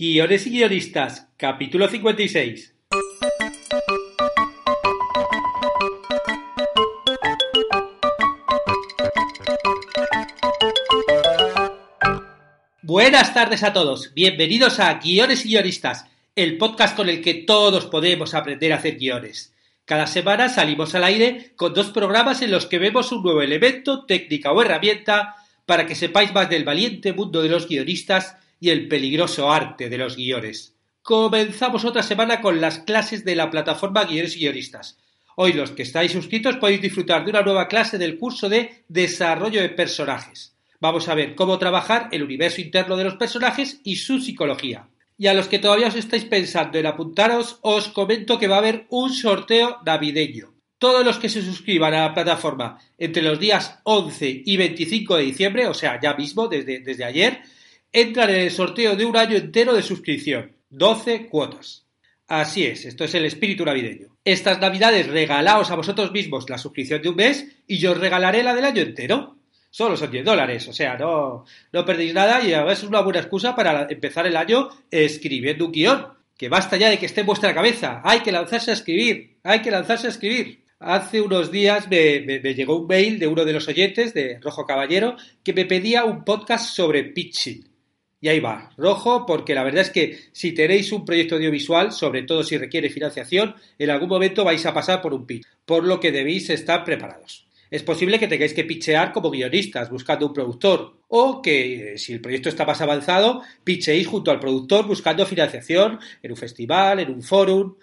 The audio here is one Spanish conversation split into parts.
Guiones y guionistas, capítulo 56. Buenas tardes a todos, bienvenidos a Guiones y guionistas, el podcast con el que todos podemos aprender a hacer guiones. Cada semana salimos al aire con dos programas en los que vemos un nuevo elemento, técnica o herramienta para que sepáis más del valiente mundo de los guionistas y el peligroso arte de los guiones. Comenzamos otra semana con las clases de la plataforma Guiones y Guionistas. Hoy los que estáis suscritos podéis disfrutar de una nueva clase del curso de Desarrollo de Personajes. Vamos a ver cómo trabajar el universo interno de los personajes y su psicología. Y a los que todavía os estáis pensando en apuntaros, os comento que va a haber un sorteo navideño. Todos los que se suscriban a la plataforma entre los días 11 y 25 de diciembre, o sea, ya mismo, desde, desde ayer, entran en el sorteo de un año entero de suscripción. 12 cuotas. Así es, esto es el espíritu navideño. Estas navidades regalaos a vosotros mismos la suscripción de un mes y yo os regalaré la del año entero. Solo son 10 dólares, o sea, no, no perdéis nada y es una buena excusa para empezar el año escribiendo un guion. Que basta ya de que esté en vuestra cabeza. Hay que lanzarse a escribir. Hay que lanzarse a escribir. Hace unos días me, me, llegó un mail de uno de los oyentes, de Rojo Caballero, que me pedía un podcast sobre pitching. Y ahí va, rojo, porque la verdad es que si tenéis un proyecto audiovisual, sobre todo si requiere financiación, en algún momento vais a pasar por un pitch, por lo que debéis estar preparados. Es posible que tengáis que pitchear como guionistas buscando un productor, o que, si el proyecto está más avanzado, pitchéis junto al productor buscando financiación en un festival, en un fórum,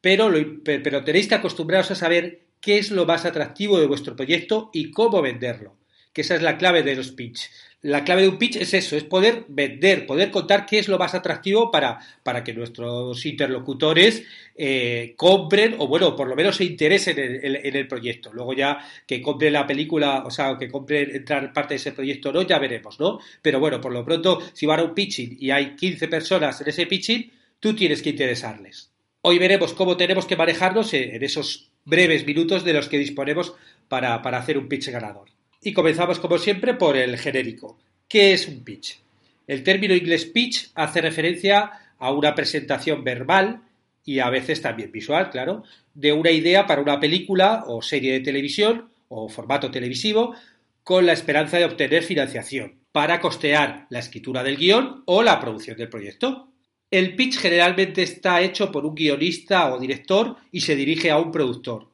pero, pero tenéis que acostumbraros a saber qué es lo más atractivo de vuestro proyecto y cómo venderlo, que esa es la clave de los pitch la clave de un pitch es eso, es poder vender, poder contar qué es lo más atractivo para, para que nuestros interlocutores eh, compren o, bueno, por lo menos se interesen en, el proyecto. Luego ya que compren la película, o sea, que compren entrar parte de ese proyecto o no, ya veremos, ¿no? Pero bueno, por lo pronto, si van a un pitching y hay 15 personas en ese pitching, tú tienes que interesarles. Hoy veremos cómo tenemos que manejarnos en esos breves minutos de los que disponemos para, para hacer un pitch ganador. Y comenzamos como siempre por el genérico. ¿Qué es un pitch? El término inglés pitch hace referencia a una presentación verbal y a veces también visual, claro, de una idea para una película o serie de televisión o formato televisivo con la esperanza de obtener financiación para costear la escritura del guion o la producción del proyecto. El pitch generalmente está hecho por un guionista o director y se dirige a un productor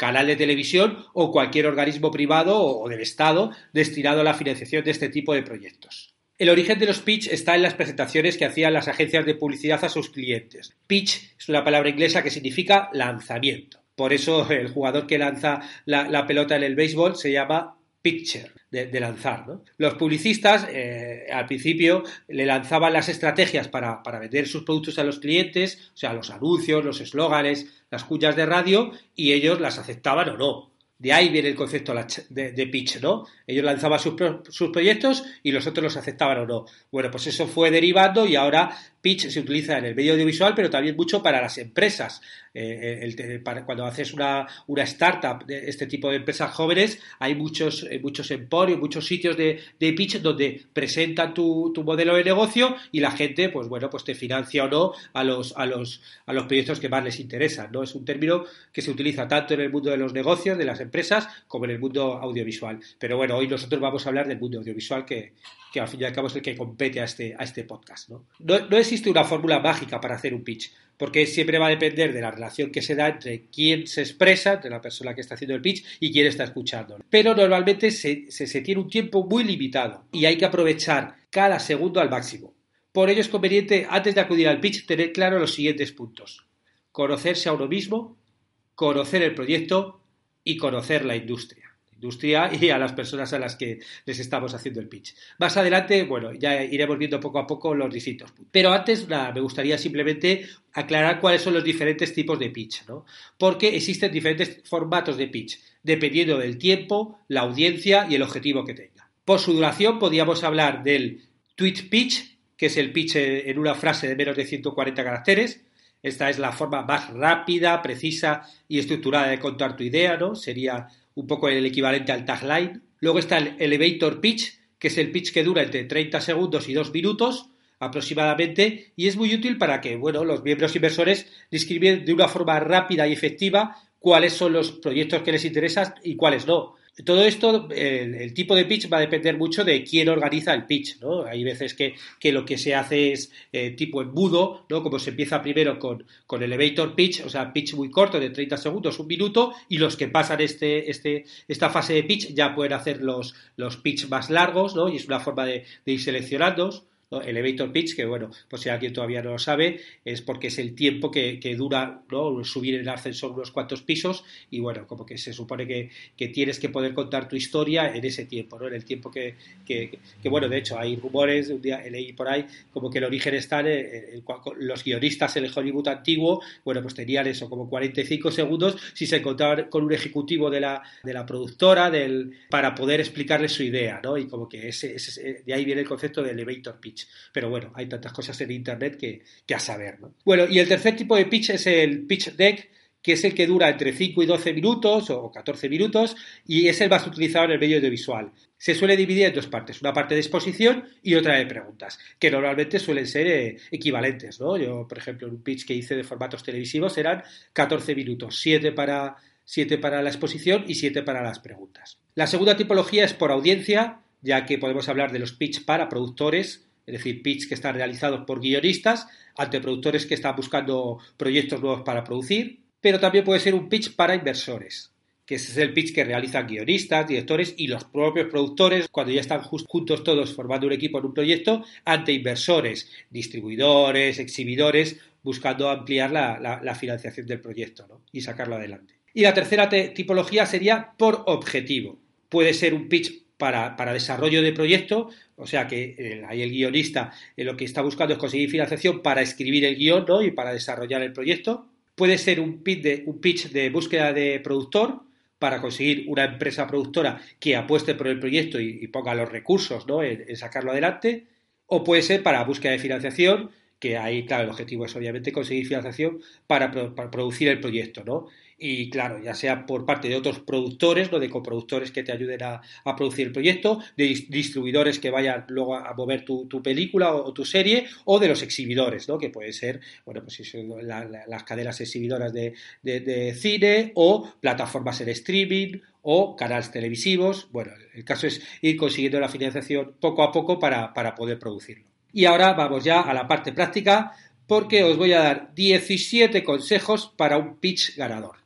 canal de televisión o cualquier organismo privado o del Estado destinado a la financiación de este tipo de proyectos. El origen de los pitch está en las presentaciones que hacían las agencias de publicidad a sus clientes. Pitch es una palabra inglesa que significa lanzamiento. Por eso el jugador que lanza la, pelota en el béisbol se llama pitcher, de, lanzar. Los publicistas eh, al principio le lanzaban las estrategias para, para, vender sus productos a los clientes, o sea, los anuncios, los eslóganes, las cuñas de radio, y ellos las aceptaban o no. De ahí viene el concepto de, pitch, ¿no? Ellos lanzaban sus, sus, proyectos y los otros los aceptaban o no. Bueno, pues eso fue derivando y ahora pitch se utiliza en el medio audiovisual, pero también mucho para las empresas. Eh, el, para, cuando haces una, startup de este tipo de empresas jóvenes, hay muchos, eh, muchos emporios, muchos sitios de, pitch donde presentan tu, modelo de negocio y la gente, pues bueno, pues te financia o no a los, a los, a los proyectos que más les interesan, ¿no? Es un término que se utiliza tanto en el mundo de los negocios, de las empresas, como en el mundo audiovisual. Pero bueno, hoy nosotros vamos a hablar del mundo audiovisual que, que al fin y al cabo es el que compete a este, a este podcast. No, no existe una fórmula mágica para hacer un pitch porque siempre va a depender de la relación que se da entre quién se expresa, entre la persona que está haciendo el pitch y quién está escuchando. Pero normalmente se, tiene un tiempo muy limitado y hay que aprovechar cada segundo al máximo. Por ello es conveniente, antes de acudir al pitch, tener claro los siguientes puntos. Conocerse a uno mismo, conocer el proyecto y conocer la industria industria y a las personas a las que les estamos haciendo el pitch. Más adelante, bueno, ya iremos viendo poco a poco los distintos puntos. Pero antes, nada, me gustaría simplemente aclarar cuáles son los diferentes tipos de pitch, ¿no? Porque existen diferentes formatos de pitch, dependiendo del tiempo, la audiencia y el objetivo que tenga. Por su duración, podríamos hablar del tweet pitch, que es el pitch en una frase de menos de 140 caracteres, esta es la forma más rápida, precisa y estructurada de contar tu idea, ¿no? Sería un poco el equivalente al tagline. Luego está el elevator pitch, que es el pitch que dura entre 30 segundos y 2 minutos, aproximadamente y es muy útil para que bueno, los miembros inversores describen de una forma rápida y efectiva cuáles son los proyectos que les interesan y cuáles no. Todo esto, el, tipo de pitch va a depender mucho de quién organiza el pitch, ¿no? Hay veces que, lo que se hace es eh, tipo embudo, ¿no? Como se empieza primero con, con elevator pitch, o sea, pitch muy corto de 30 segundos, un minuto, y los que pasan este, este, esta fase de pitch ya pueden hacer los, los pitch más largos, ¿no? Y es una forma de, de ir Elevator pitch, que bueno, pues si alguien todavía no lo sabe, es porque es el tiempo que, dura ¿no? subir el ascensor unos cuantos pisos y bueno, como que se supone que, tienes que poder contar tu historia en ese tiempo, ¿no? En el tiempo que, que, bueno, de hecho hay rumores, un día leí por ahí, como que el origen está en, los guionistas en el Hollywood antiguo, bueno, pues tenían eso, como 45 segundos si se encontraban con un ejecutivo de la, de la productora del, para poder explicarle su idea, ¿no? Y como que ese, ese, de ahí viene el concepto de elevator pitch. Pero bueno, hay tantas cosas en Internet que, a saber. ¿no? Bueno, y el tercer tipo de pitch es el pitch deck, que es el que dura entre 5 y 12 minutos o 14 minutos y es el más utilizado en el medio audiovisual. Se suele dividir en dos partes, una parte de exposición y otra de preguntas, que normalmente suelen ser eh, equivalentes. ¿no? Yo, por ejemplo, en un pitch que hice de formatos televisivos eran 14 minutos, 7 para, 7 para la exposición y 7 para las preguntas. La segunda tipología es por audiencia, ya que podemos hablar de los pitch para productores, es decir, pitch que están realizados por guionistas ante productores que están buscando proyectos nuevos para producir, pero también puede ser un pitch para inversores, que ese es el pitch que realizan guionistas, directores y los propios productores cuando ya están juntos todos formando un equipo en un proyecto ante inversores, distribuidores, exhibidores, buscando ampliar la, financiación del proyecto y sacarlo adelante. Y la tercera tipología sería por objetivo. Puede ser un pitch para, para, desarrollo de proyecto, o sea que eh, ahí el guionista eh, lo que está buscando es conseguir financiación para escribir el guion ¿no? y para desarrollar el proyecto. Puede ser un pitch, de, un pitch de búsqueda de productor para conseguir una empresa productora que apueste por el proyecto y, ponga los recursos ¿no? en, sacarlo adelante. O puede ser para búsqueda de financiación, que ahí, claro, el objetivo es obviamente conseguir financiación para, para producir el proyecto, ¿no? Y claro, ya sea por parte de otros productores, ¿no? de coproductores que te ayuden a, producir el proyecto, de distribuidores que vayan luego a, mover tu, película o, tu serie, o de los exhibidores, ¿no? que puede ser, bueno, pues las cadenas exhibidoras de, cine o plataformas en streaming o canales televisivos. Bueno, el caso es ir consiguiendo la financiación poco a poco para, para poder producirlo. Y ahora vamos ya a la parte práctica porque os voy a dar 17 consejos para un pitch ganador.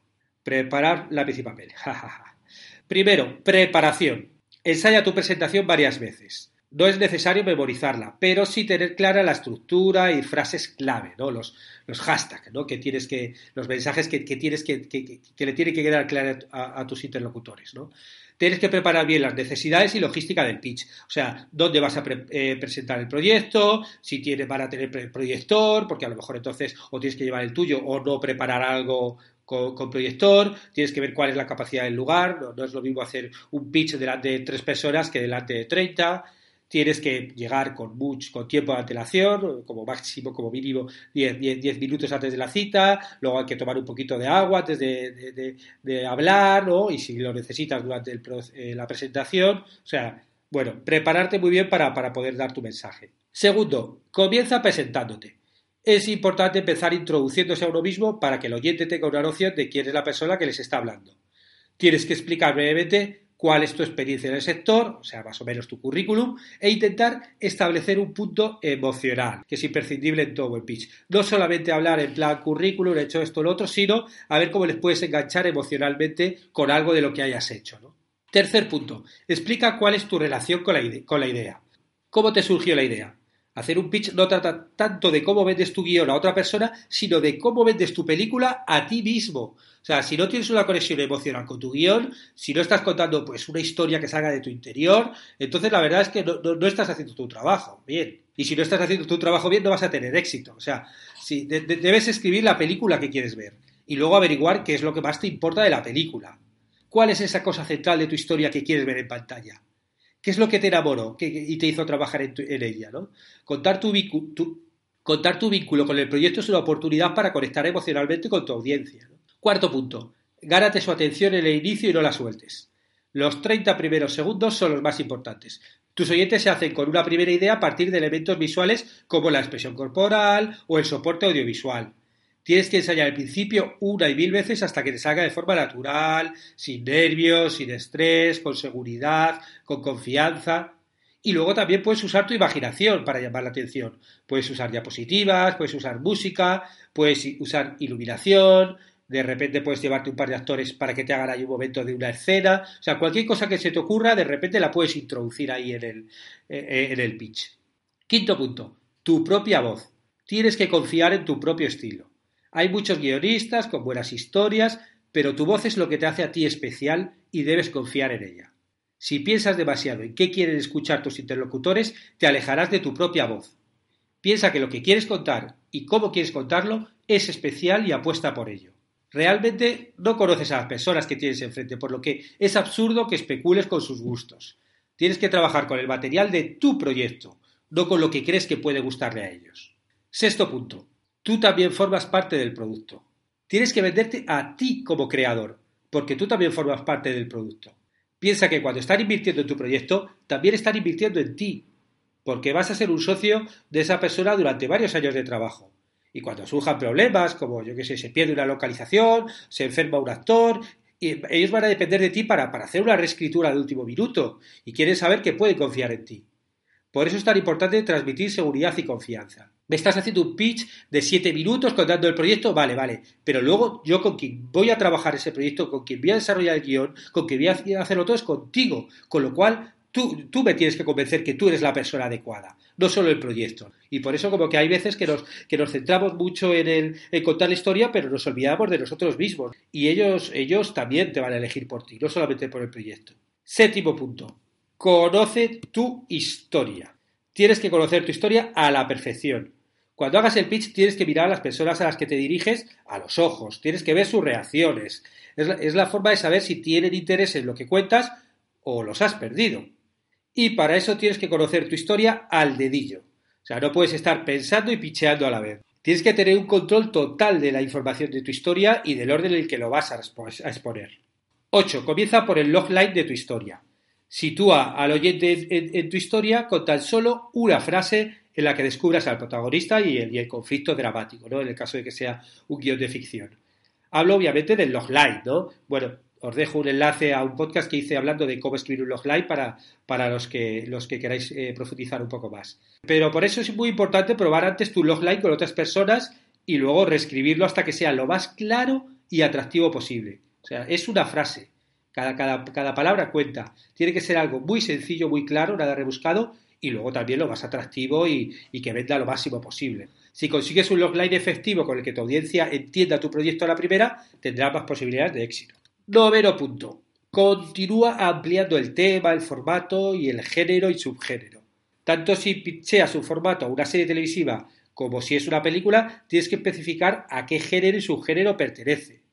Preparar lápiz y papel. Primero, preparación. Ensaya tu presentación varias veces. No es necesario memorizarla, pero sí tener clara la estructura y frases clave, ¿no? Los, los hashtags, ¿no? Que tienes que, los mensajes que, tienes que, que, le tienen que quedar claros a, tus interlocutores, ¿no? Tienes que preparar bien las necesidades y logística del pitch. O sea, dónde vas a eh, presentar el proyecto, si tiene, van a tener proyector, porque a lo mejor entonces o tienes que llevar el tuyo o no preparar algo con, proyector, tienes que ver cuál es la capacidad del lugar, no, es lo mismo hacer un pitch delante de tres personas que delante de 30, tienes que llegar con mucho con tiempo de antelación, como máximo, como mínimo 10, minutos antes de la cita, luego hay que tomar un poquito de agua antes de, hablar, ¿no? y si lo necesitas durante eh, la presentación, o sea, bueno, prepararte muy bien para, para poder dar tu mensaje. Segundo, comienza presentándote es importante empezar introduciéndose a uno mismo para que el oyente tenga una noción de quién es la persona que les está hablando. Tienes que explicar brevemente cuál es tu experiencia en el sector, o sea, más o menos tu currículum, e intentar establecer un punto emocional, que es imprescindible en todo el pitch. No solamente hablar en plan currículum, he hecho esto lo otro, sino a ver cómo les puedes enganchar emocionalmente con algo de lo que hayas hecho. Tercer punto, explica cuál es tu relación con la idea. ¿Cómo te surgió la idea? Hacer un pitch no trata tanto de cómo vendes tu guion a otra persona, sino de cómo vendes tu película a ti mismo. O sea, si no tienes una conexión emocional con tu guion, si no estás contando pues una historia que salga de tu interior, entonces la verdad es que no, estás haciendo tu trabajo bien. Y si no estás haciendo tu trabajo bien, no vas a tener éxito. O sea, si debes escribir la película que quieres ver y luego averiguar qué es lo que más te importa de la película. ¿Cuál es esa cosa central de tu historia que quieres ver en pantalla? ¿Qué es lo que te enamoró y te hizo trabajar en, ella? ¿no? Contar tu, contar tu vínculo con el proyecto es una oportunidad para conectar emocionalmente con tu audiencia. Cuarto punto. Gánate su atención en el inicio y no la sueltes. Los 30 primeros segundos son los más importantes. Tus oyentes se hacen con una primera idea a partir de elementos visuales como la expresión corporal o el soporte audiovisual. Tienes que ensayar al principio una y mil veces hasta que te salga de forma natural, sin nervios, sin estrés, con seguridad, con confianza. Y luego también puedes usar tu imaginación para llamar la atención. Puedes usar diapositivas, puedes usar música, puedes usar iluminación, de repente puedes llevarte un par de actores para que te hagan ahí un momento de una escena, o sea, cualquier cosa que se te ocurra, de repente la puedes introducir ahí en el, eh, en el pitch. Quinto punto, tu propia voz. Tienes que confiar en tu propio estilo. Hay muchos guionistas con buenas historias, pero tu voz es lo que te hace a ti especial y debes confiar en ella. Si piensas demasiado en qué quieren escuchar tus interlocutores, te alejarás de tu propia voz. Piensa que lo que quieres contar y cómo quieres contarlo es especial y apuesta por ello. Realmente no conoces a las personas que tienes enfrente, por lo que es absurdo que especules con sus gustos. Tienes que trabajar con el material de tu proyecto, no con lo que crees que puede gustarle a ellos. Sexto punto. Tú también formas parte del producto. Tienes que venderte a ti como creador, porque tú también formas parte del producto. Piensa que cuando están invirtiendo en tu proyecto, también están invirtiendo en ti, porque vas a ser un socio de esa persona durante varios años de trabajo. Y cuando surjan problemas, como yo que sé, se pierde una localización, se enferma un actor, ellos van a depender de ti para, para hacer una reescritura de último minuto y quieren saber que pueden confiar en ti. Por eso es tan importante transmitir seguridad y confianza. Me estás haciendo un pitch de siete minutos contando el proyecto, vale, vale. Pero luego yo con quien voy a trabajar ese proyecto, con quien voy a desarrollar el guion, con quien voy a hacerlo todo es contigo. Con lo cual Tú, me tienes que convencer que tú eres la persona adecuada, no solo el proyecto. Y por eso como que hay veces que nos, que nos centramos mucho en, el, contar la historia, pero nos olvidamos de nosotros mismos. Y ellos, ellos también te van a elegir por ti, no solamente por el proyecto. Séptimo punto. Conoce tu historia. Tienes que conocer tu historia a la perfección. Cuando hagas el pitch tienes que mirar a las personas a las que te diriges a los ojos, tienes que ver sus reacciones. Es la, forma de saber si tienen interés en lo que cuentas o los has perdido. Y para eso tienes que conocer tu historia al dedillo. O sea, no puedes estar pensando y picheando a la vez. Tienes que tener un control total de la información de tu historia y del orden en el que lo vas a exponer. 8. Comienza por el logline de tu historia. Sitúa al oyente en, tu historia con tan solo una frase en la que descubras al protagonista y el, conflicto dramático, ¿no? En el caso de que sea un guion de ficción. Hablo obviamente del logline, ¿no? Bueno, os dejo un enlace a un podcast que hice hablando de cómo escribir un logline para, para los, que, los que queráis eh, profundizar un poco más. Pero por eso es muy importante probar antes tu logline con otras personas y luego reescribirlo hasta que sea lo más claro y atractivo posible. O sea, es una frase. Cada, cada, cada palabra cuenta. Tiene que ser algo muy sencillo, muy claro, nada rebuscado y luego también lo más atractivo y, y, que venda lo máximo posible. Si consigues un logline efectivo con el que tu audiencia entienda tu proyecto a la primera, tendrás más posibilidades de éxito. Noveno punto. Continúa ampliando el tema, el formato y el género y subgénero. Tanto si pitcheas un formato a una serie televisiva como si es una película, tienes que especificar a qué género y subgénero pertenece.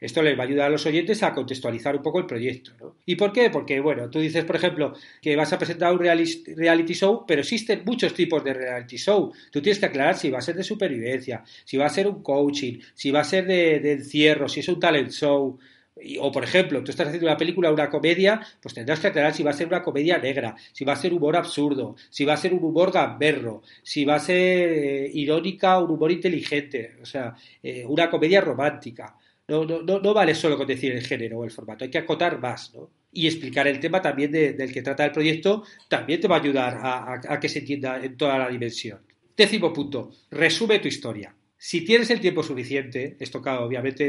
Esto les va a ayudar a los oyentes a contextualizar un poco el proyecto. ¿no? ¿Y por qué? Porque, bueno, tú dices, por ejemplo, que vas a presentar un reality show, pero existen muchos tipos de reality show. Tú tienes que aclarar si va a ser de supervivencia, si va a ser un coaching, si va a ser de, encierro, si es un talent show. O, por ejemplo, tú estás haciendo una película, una comedia, pues tendrás que aclarar si va a ser una comedia negra, si va a ser humor absurdo, si va a ser un humor gamberro, si va a ser eh, irónica un humor inteligente, o sea, eh, una comedia romántica. No, no, no, vale solo con decir el género o el formato, hay que acotar más, ¿no? Y explicar el tema también del que trata el proyecto también te va a ayudar a, a que se entienda en toda la dimensión. Décimo punto, resume tu historia. Si tienes el tiempo suficiente, esto claro, obviamente,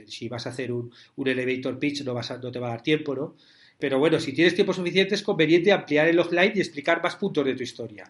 eh, si vas a hacer un, un elevator pitch no, vas a, no te va a dar tiempo, ¿no? Pero bueno, si tienes tiempo suficiente es conveniente ampliar el offline y explicar más puntos de tu historia.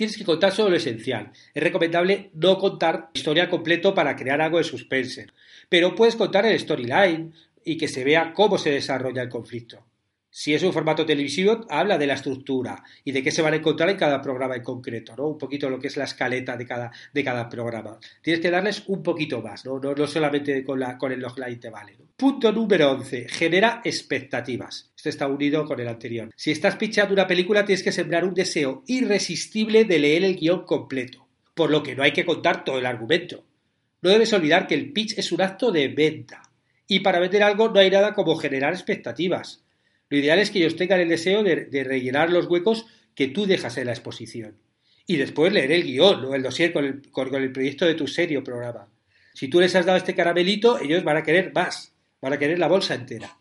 Tienes que contar solo lo esencial. Es recomendable no contar historia completo para crear algo de suspense, pero puedes contar el storyline y que se vea cómo se desarrolla el conflicto. Si es un formato televisivo, habla de la estructura y de qué se van a encontrar en cada programa en concreto, ¿no? Un poquito lo que es la escaleta de cada, de cada programa. Tienes que darles un poquito más, ¿no? No, no solamente con, la, con el logline te vale. Punto número 11. Genera expectativas. Esto está unido con el anterior. Si estás pichando una película, tienes que sembrar un deseo irresistible de leer el guion completo, por lo que no hay que contar todo el argumento. No debes olvidar que el pitch es un acto de venta. Y para vender algo no hay nada como generar expectativas. Lo ideal es que ellos tengan el deseo de, rellenar los huecos que tú dejas en la exposición. Y después leer el guion, o el dossier con el, proyecto de tu serie o programa. Si tú les has dado este caramelito, ellos van a querer más, van a querer la bolsa entera.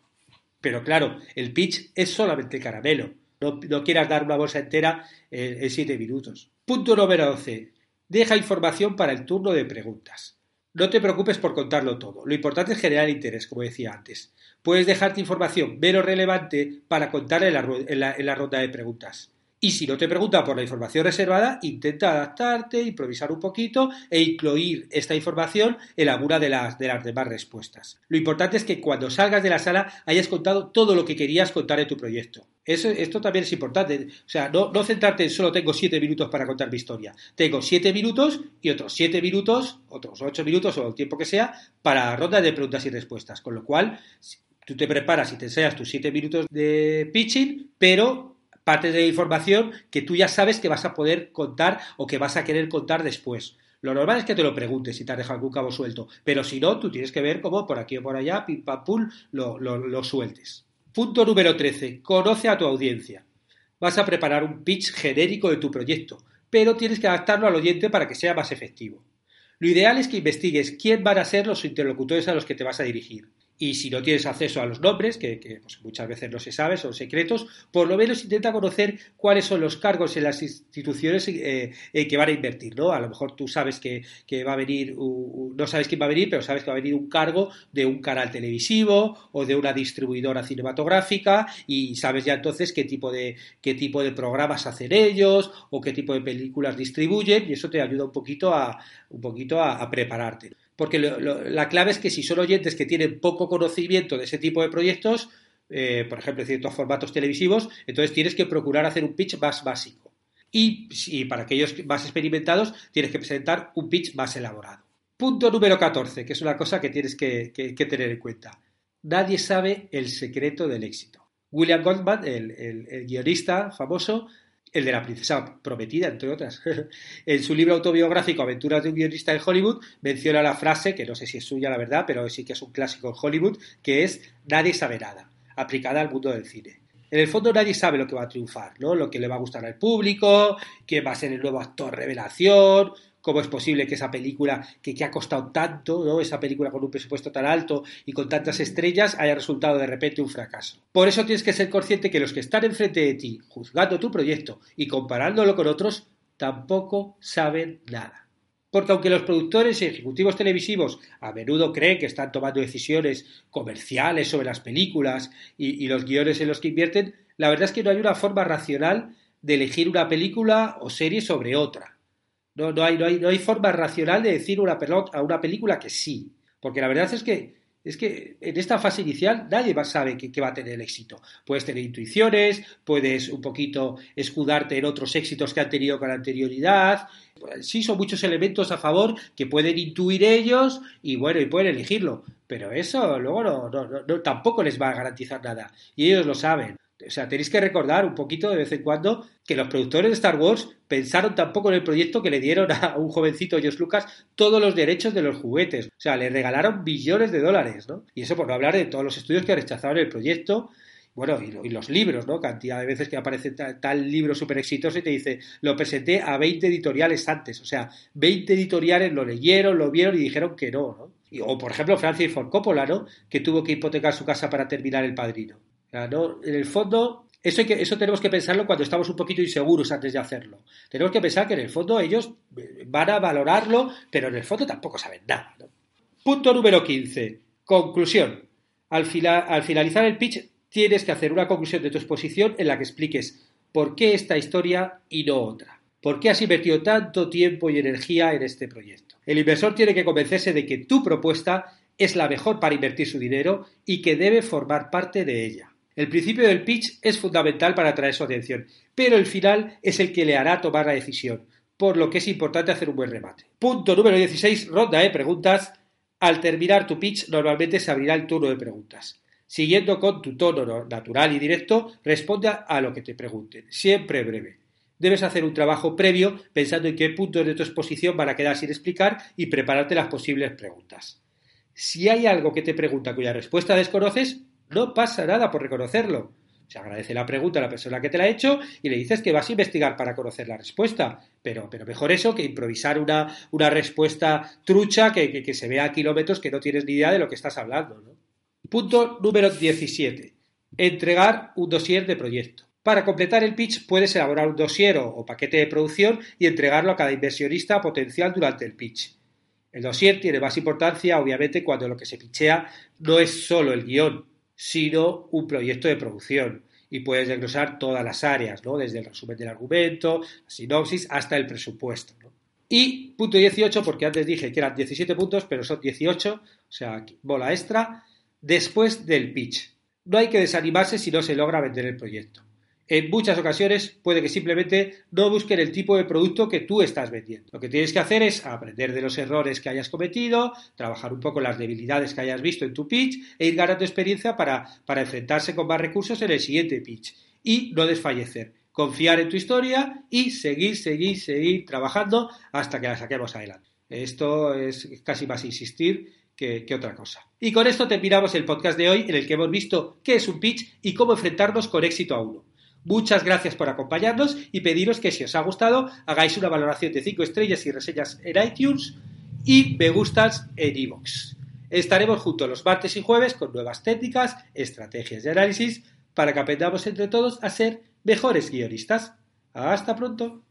Pero claro, el pitch es solamente el caramelo. No, quieras dar una bolsa entera en, siete minutos. Punto número 12. Deja información para el turno de preguntas. No te preocupes por contarlo todo. Lo importante es generar interés, como decía antes. Puedes dejarte información menos relevante para contar en la ronda de preguntas. Y si no te pregunta por la información reservada, intenta adaptarte, improvisar un poquito e incluir esta información en alguna de las, de las demás respuestas. Lo importante es que cuando salgas de la sala hayas contado todo lo que querías contar en tu proyecto. Eso, esto también es importante. O sea, no, no centrarte en solo tengo siete minutos para contar mi historia. Tengo siete minutos y otros siete minutos, otros ocho minutos o el tiempo que sea, para ronda de preguntas y respuestas. Con lo cual, tú te preparas y te enseñas tus siete minutos de pitching, pero parte de información que tú ya sabes que vas a poder contar o que vas a querer contar después. Lo normal es que te lo preguntes si te has dejado algún cabo suelto, pero si no, tú tienes que ver cómo por aquí o por allá, pim pam pum, lo, lo sueltes. Punto número 13. Conoce a tu audiencia. Vas a preparar un pitch genérico de tu proyecto, pero tienes que adaptarlo al oyente para que sea más efectivo. Lo ideal es que investigues quién van a ser los interlocutores a los que te vas a dirigir y si no tienes acceso a los nombres, que, pues, muchas veces no se sabe, son secretos, por lo menos intenta conocer cuáles son los cargos en las instituciones eh, que van a invertir, ¿no? A lo mejor tú sabes que, va a venir, no sabes quién va a venir, pero sabes que va a venir un cargo de un canal televisivo o de una distribuidora cinematográfica y sabes ya entonces qué tipo de, qué tipo de programas hacen ellos o qué tipo de películas distribuyen y eso te ayuda un poquito a, un poquito a prepararte porque la clave es que si son oyentes que tienen poco conocimiento de ese tipo de proyectos, eh, por ejemplo, ciertos formatos televisivos, entonces tienes que procurar hacer un pitch más básico. Y, para aquellos más experimentados, tienes que presentar un pitch más elaborado. Punto número 14, que es una cosa que tienes que, tener en cuenta. Nadie sabe el secreto del éxito. William Goldman, el guionista famoso, el de la princesa prometida, entre otras. en su libro autobiográfico Aventuras de un guionista en Hollywood menciona la frase, que no sé si es suya la verdad, pero sí que es un clásico en Hollywood, que es nadie sabe nada, aplicada al mundo del cine. En el fondo nadie sabe lo que va a triunfar, ¿no? Lo que le va a gustar al público, quién va a ser el nuevo actor revelación, cómo es posible que esa película que, ha costado tanto, ¿no? esa película con un presupuesto tan alto y con tantas estrellas, haya resultado de repente un fracaso. Por eso tienes que ser consciente que los que están enfrente de ti, juzgando tu proyecto y comparándolo con otros, tampoco saben nada. Porque aunque los productores y ejecutivos televisivos a menudo creen que están tomando decisiones comerciales sobre las películas y, y los guiones en los que invierten, la verdad es que no hay una forma racional de elegir una película o serie sobre otra. No, no, hay, no, hay, no hay forma racional de decir una a una película que sí. Porque la verdad es que es que en esta fase inicial nadie va, sabe que, va a tener éxito. Puedes tener intuiciones, puedes un poquito escudarte en otros éxitos que han tenido con anterioridad. Sí, son muchos elementos a favor que pueden intuir ellos y bueno, y pueden elegirlo. Pero eso luego no, no, tampoco les va a garantizar nada. Y ellos lo saben. O sea, tenéis que recordar un poquito de vez en cuando que los productores de Star Wars pensaron tampoco en el proyecto que le dieron a un jovencito George Lucas todos los derechos de los juguetes. O sea, le regalaron billones de dólares, ¿no? Y eso por no hablar de todos los estudios que rechazaron el proyecto. Bueno, y, los libros, ¿no? Cantidad de veces que aparece tal, libro súper exitoso y te dice, lo presenté a 20 editoriales antes. O sea, 20 editoriales lo leyeron, lo vieron y dijeron que no, ¿no? o, por ejemplo, Francis Ford Coppola, ¿no? Que tuvo que hipotecar su casa para terminar El Padrino. En el fondo, eso, tenemos que pensarlo cuando estamos un poquito inseguros antes de hacerlo. Tenemos que pensar que en el fondo ellos van a valorarlo, pero en el fondo tampoco saben nada. Punto número 15. Conclusión. Al, al finalizar el pitch tienes que hacer una conclusión de tu exposición en la que expliques por qué esta historia y no otra. ¿Por qué has invertido tanto tiempo y energía en este proyecto? El inversor tiene que convencerse de que tu propuesta es la mejor para invertir su dinero y que debe formar parte de ella. El principio del pitch es fundamental para atraer su atención, pero el final es el que le hará tomar la decisión, por lo que es importante hacer un buen remate. Punto número 16, ronda de preguntas. Al terminar tu pitch, normalmente se abrirá el turno de preguntas. Siguiendo con tu tono natural y directo, responde a lo que te pregunten, siempre breve. Debes hacer un trabajo previo pensando en qué puntos de tu exposición van a quedar sin explicar y prepararte las posibles preguntas. Si hay algo que te pregunta cuya respuesta desconoces, no pasa nada por reconocerlo. Se agradece la pregunta a la persona que te la ha hecho y le dices que vas a investigar para conocer la respuesta. Pero, pero mejor eso que improvisar una, una respuesta trucha que, que, se vea a kilómetros que no tienes ni idea de lo que estás hablando. Punto número 17. Entregar un dossier de proyecto. Para completar el pitch puedes elaborar un dossier o, paquete de producción y entregarlo a cada inversionista potencial durante el pitch. El dossier tiene más importancia, obviamente, cuando lo que se pichea no es solo el guion, sino un proyecto de producción. Y puedes desglosar todas las áreas, ¿no? Desde el resumen del argumento, sinopsis, hasta el presupuesto. Y punto 18, porque antes dije que eran 17 puntos, pero son 18, o sea, bola extra, después del pitch. No hay que desanimarse si no se logra vender el proyecto en muchas ocasiones puede que simplemente no busquen el tipo de producto que tú estás vendiendo. Lo que tienes que hacer es aprender de los errores que hayas cometido, trabajar un poco las debilidades que hayas visto en tu pitch e ir ganando experiencia para, para enfrentarse con más recursos en el siguiente pitch. Y no desfallecer. Confiar en tu historia y seguir, seguir, seguir trabajando hasta que la saquemos adelante. Esto es casi más insistir que, que, otra cosa. Y con esto terminamos el podcast de hoy en el que hemos visto qué es un pitch y cómo enfrentarnos con éxito a uno. Muchas gracias por acompañarnos y pediros que si os ha gustado hagáis una valoración de 5 estrellas y reseñas en iTunes y me gustas en iVoox. Estaremos juntos los martes y jueves con nuevas técnicas, estrategias de análisis para que aprendamos entre todos a ser mejores guionistas. Hasta pronto.